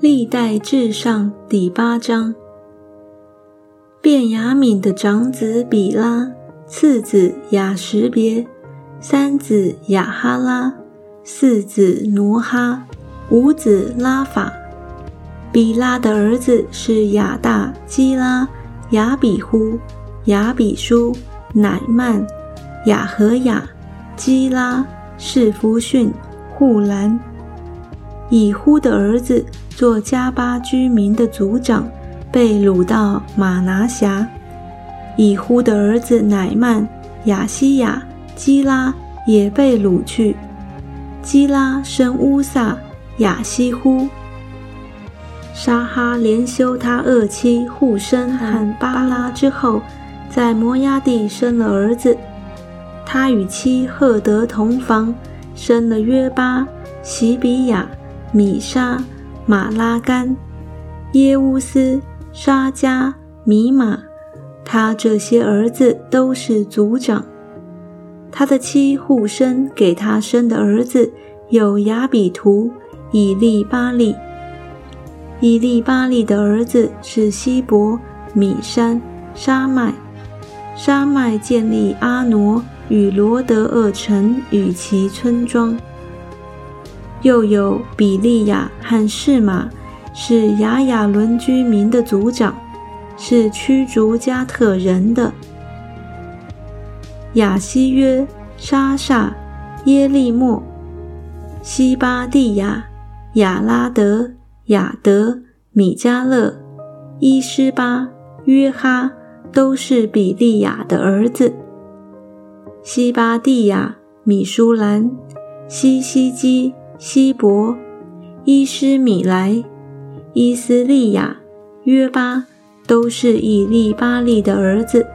历代至上第八章。便雅悯的长子比拉，次子雅什别，三子雅哈拉，四子挪哈，五子拉法。比拉的儿子是雅大、基拉、雅比呼、雅比舒、乃曼、雅和雅、基拉、士夫逊、护兰。以呼的儿子做加巴居民的族长，被掳到马拿辖。以呼的儿子乃曼、雅西亚、基拉也被掳去。基拉生乌萨、雅西呼。沙哈连休他二妻护生和巴拉之后，在摩押地生了儿子。他与妻赫德同房，生了约巴、喜比亚。米沙、马拉干、耶乌斯、沙加、米玛，他这些儿子都是族长。他的妻护生给他生的儿子有亚比图、以利巴利。以利巴利的儿子是希伯、米山、沙麦。沙麦建立阿挪与罗德厄城与其村庄。又有比利亚和士马，是雅雅伦居民的族长，是驱逐加特人的。亚西约、沙萨、耶利莫、西巴蒂亚、亚拉德、亚德、米迦勒、伊施巴、约哈，都是比利亚的儿子。西巴蒂亚、米舒兰、西西基。希伯、伊斯米莱、伊斯利亚、约巴都是以利巴利的儿子。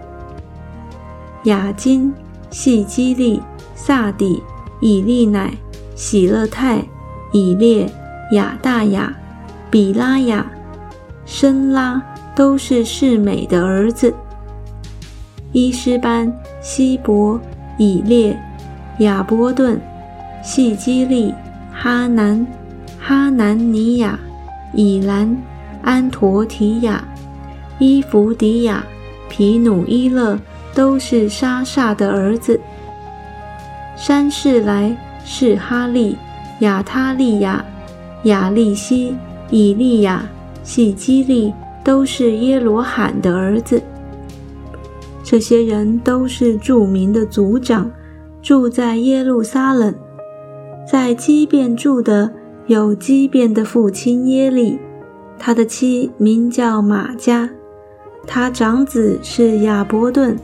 雅金、细基利、萨底、以利乃、喜勒泰、以列、亚大雅、比拉雅、申拉都是世美的儿子。伊斯班、希伯、以列、亚波顿、细基利。哈南、哈南尼亚、以兰、安陀提亚、伊弗迪亚、皮努伊勒都是沙萨的儿子。山士来、是哈利、亚他利亚、亚利西、以利亚、细基利都是耶罗罕的儿子。这些人都是著名的族长，住在耶路撒冷。在基变住的有基变的父亲耶利，他的妻名叫马加，他长子是亚伯顿，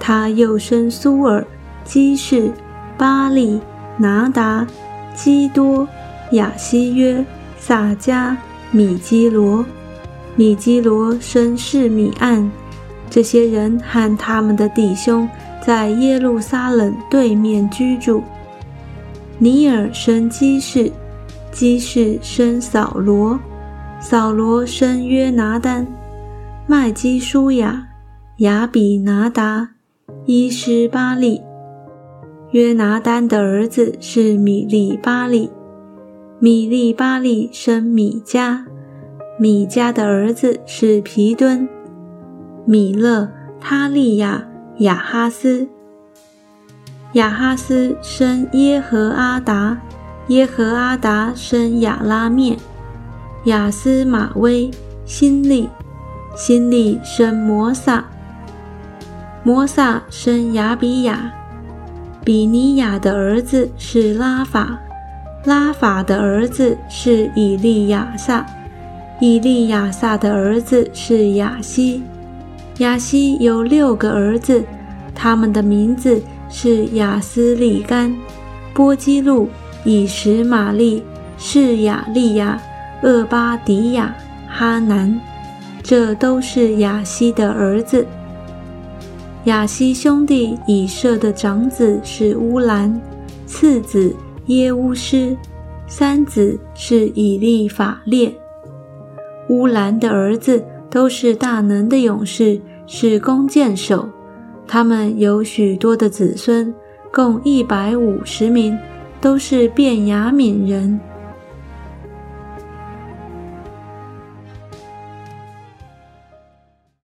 他又生苏尔、基士、巴利、拿达、基多、亚西约、撒加、米基罗，米基罗生是米暗，这些人和他们的弟兄在耶路撒冷对面居住。尼尔生基士，基士生扫罗，扫罗生约拿丹，麦基舒雅，雅比拿达，伊施巴利。约拿丹的儿子是米利巴利，米利巴利生米迦，米迦的儿子是皮敦，米勒、他利亚、雅哈斯。亚哈斯生耶和阿达，耶和阿达生亚拉面，亚斯马威、辛利，辛利生摩萨，摩萨生亚比亚，比尼亚的儿子是拉法，拉法的儿子是以利亚撒，以利亚撒的儿子是亚西，亚西有六个儿子，他们的名字。是雅斯利干、波基路、以实玛利、是雅利亚、厄巴迪亚、哈南，这都是雅西的儿子。雅西兄弟以色的长子是乌兰，次子耶乌斯，三子是以利法列。乌兰的儿子都是大能的勇士，是弓箭手。他们有许多的子孙，共一百五十名，都是便雅悯人。